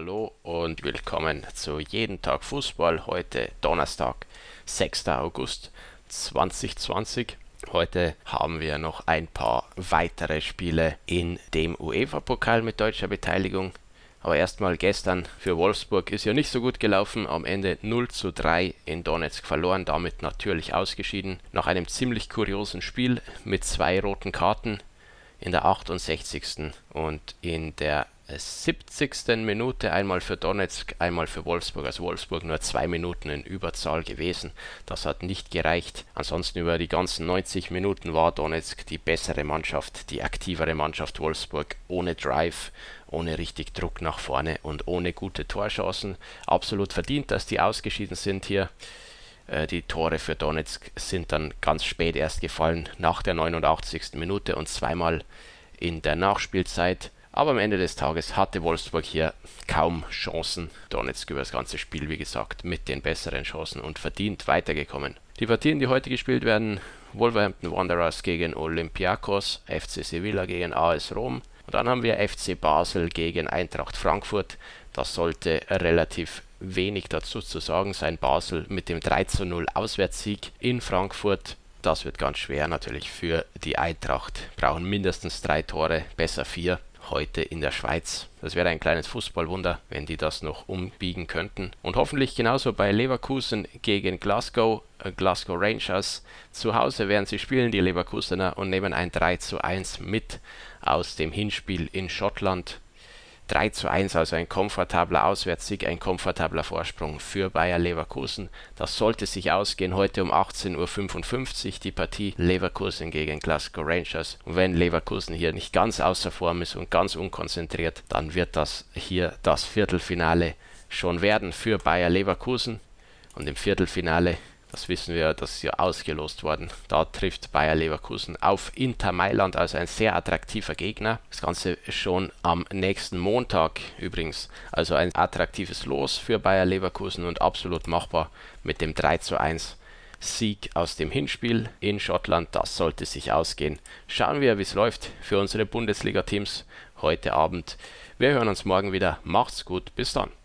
Hallo und willkommen zu Jeden Tag Fußball. Heute Donnerstag, 6. August 2020. Heute haben wir noch ein paar weitere Spiele in dem UEFA-Pokal mit deutscher Beteiligung. Aber erstmal gestern für Wolfsburg ist ja nicht so gut gelaufen. Am Ende 0 zu 3 in Donetsk verloren, damit natürlich ausgeschieden. Nach einem ziemlich kuriosen Spiel mit zwei roten Karten in der 68. und in der 70. Minute einmal für Donetsk, einmal für Wolfsburg. Also Wolfsburg nur zwei Minuten in Überzahl gewesen. Das hat nicht gereicht. Ansonsten über die ganzen 90 Minuten war Donetsk die bessere Mannschaft, die aktivere Mannschaft Wolfsburg ohne Drive, ohne richtig Druck nach vorne und ohne gute Torchancen. Absolut verdient, dass die ausgeschieden sind hier. Äh, die Tore für Donetsk sind dann ganz spät erst gefallen, nach der 89. Minute und zweimal in der Nachspielzeit. Aber am Ende des Tages hatte Wolfsburg hier kaum Chancen. Donetsk über das ganze Spiel, wie gesagt, mit den besseren Chancen und verdient weitergekommen. Die Partien, die heute gespielt werden, Wolverhampton Wanderers gegen Olympiakos, FC Sevilla gegen AS Rom. Und dann haben wir FC Basel gegen Eintracht Frankfurt. Das sollte relativ wenig dazu zu sagen sein. Basel mit dem 3 zu 0 Auswärtssieg in Frankfurt. Das wird ganz schwer natürlich für die Eintracht. Brauchen mindestens drei Tore, besser vier heute in der Schweiz. Das wäre ein kleines Fußballwunder, wenn die das noch umbiegen könnten. Und hoffentlich genauso bei Leverkusen gegen Glasgow, äh, Glasgow Rangers. Zu Hause werden sie spielen, die Leverkusener, und nehmen ein 3 zu 1 mit aus dem Hinspiel in Schottland. 3 zu 1, also ein komfortabler Auswärtssieg, ein komfortabler Vorsprung für Bayer Leverkusen. Das sollte sich ausgehen heute um 18.55 Uhr die Partie Leverkusen gegen Glasgow Rangers. Und wenn Leverkusen hier nicht ganz außer Form ist und ganz unkonzentriert, dann wird das hier das Viertelfinale schon werden für Bayer Leverkusen. Und im Viertelfinale das wissen wir, das ist ja ausgelost worden. Da trifft Bayer Leverkusen auf Inter Mailand, also ein sehr attraktiver Gegner. Das Ganze schon am nächsten Montag übrigens. Also ein attraktives Los für Bayer Leverkusen und absolut machbar mit dem 3 zu 1 Sieg aus dem Hinspiel in Schottland. Das sollte sich ausgehen. Schauen wir, wie es läuft für unsere Bundesliga-Teams heute Abend. Wir hören uns morgen wieder. Macht's gut. Bis dann.